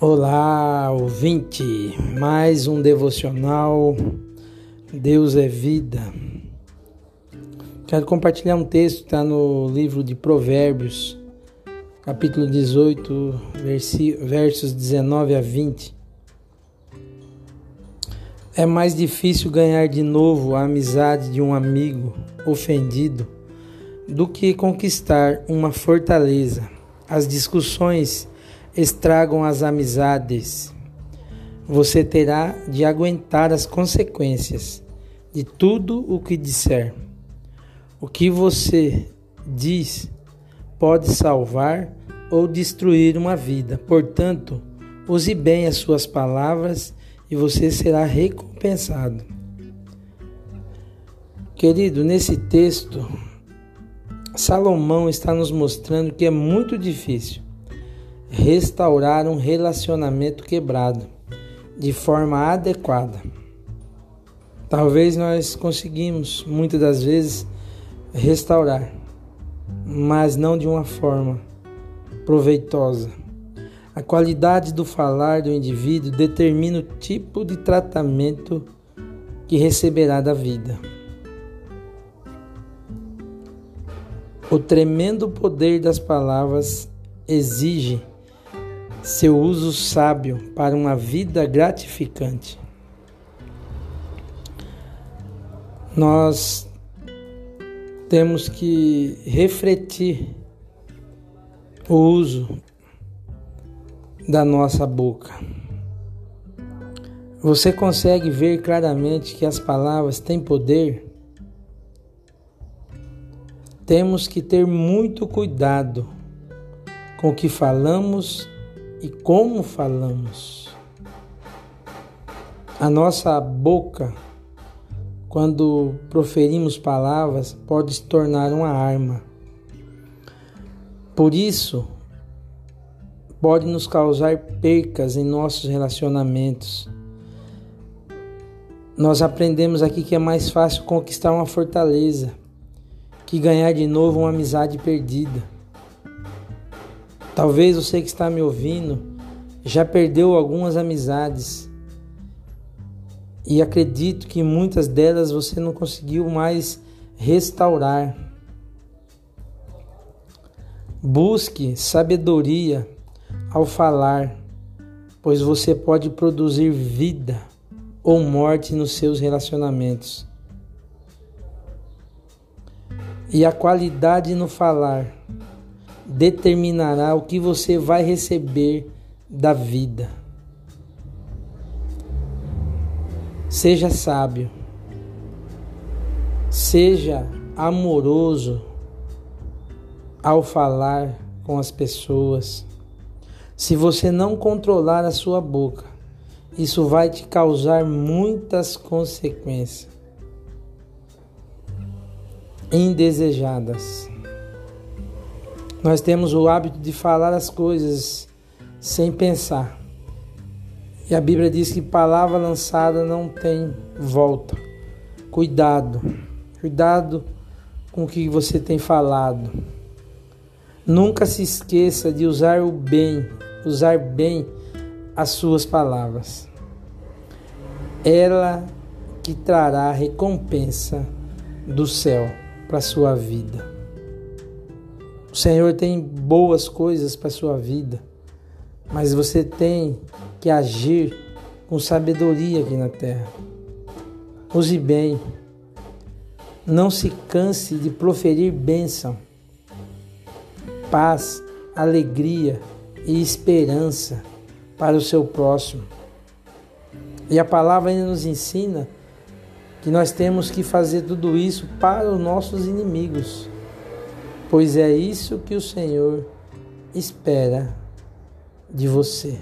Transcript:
Olá, ouvinte, mais um devocional. Deus é vida. Quero compartilhar um texto que está no livro de Provérbios, capítulo 18, versos 19 a 20. É mais difícil ganhar de novo a amizade de um amigo ofendido do que conquistar uma fortaleza. As discussões estragam as amizades. Você terá de aguentar as consequências de tudo o que disser. O que você diz pode salvar ou destruir uma vida. Portanto, use bem as suas palavras e você será recompensado. Querido, nesse texto, Salomão está nos mostrando que é muito difícil restaurar um relacionamento quebrado de forma adequada. Talvez nós conseguimos muitas das vezes restaurar, mas não de uma forma proveitosa. A qualidade do falar do indivíduo determina o tipo de tratamento que receberá da vida. O tremendo poder das palavras exige seu uso sábio para uma vida gratificante. Nós temos que refletir o uso da nossa boca. Você consegue ver claramente que as palavras têm poder? Temos que ter muito cuidado com o que falamos e como falamos. A nossa boca, quando proferimos palavras, pode se tornar uma arma. Por isso, pode nos causar percas em nossos relacionamentos. Nós aprendemos aqui que é mais fácil conquistar uma fortaleza que ganhar de novo uma amizade perdida. Talvez você que está me ouvindo já perdeu algumas amizades e acredito que muitas delas você não conseguiu mais restaurar. Busque sabedoria ao falar, pois você pode produzir vida ou morte nos seus relacionamentos. E a qualidade no falar determinará o que você vai receber da vida. Seja sábio, seja amoroso ao falar com as pessoas. Se você não controlar a sua boca, isso vai te causar muitas consequências indesejadas. Nós temos o hábito de falar as coisas sem pensar. E a Bíblia diz que palavra lançada não tem volta. Cuidado, cuidado com o que você tem falado. Nunca se esqueça de usar o bem, usar bem as suas palavras. Ela que trará recompensa do céu para sua vida. Senhor tem boas coisas para a sua vida, mas você tem que agir com sabedoria aqui na terra. Use bem. Não se canse de proferir bênção, paz, alegria e esperança para o seu próximo. E a palavra ainda nos ensina que nós temos que fazer tudo isso para os nossos inimigos pois é isso que o Senhor espera de você.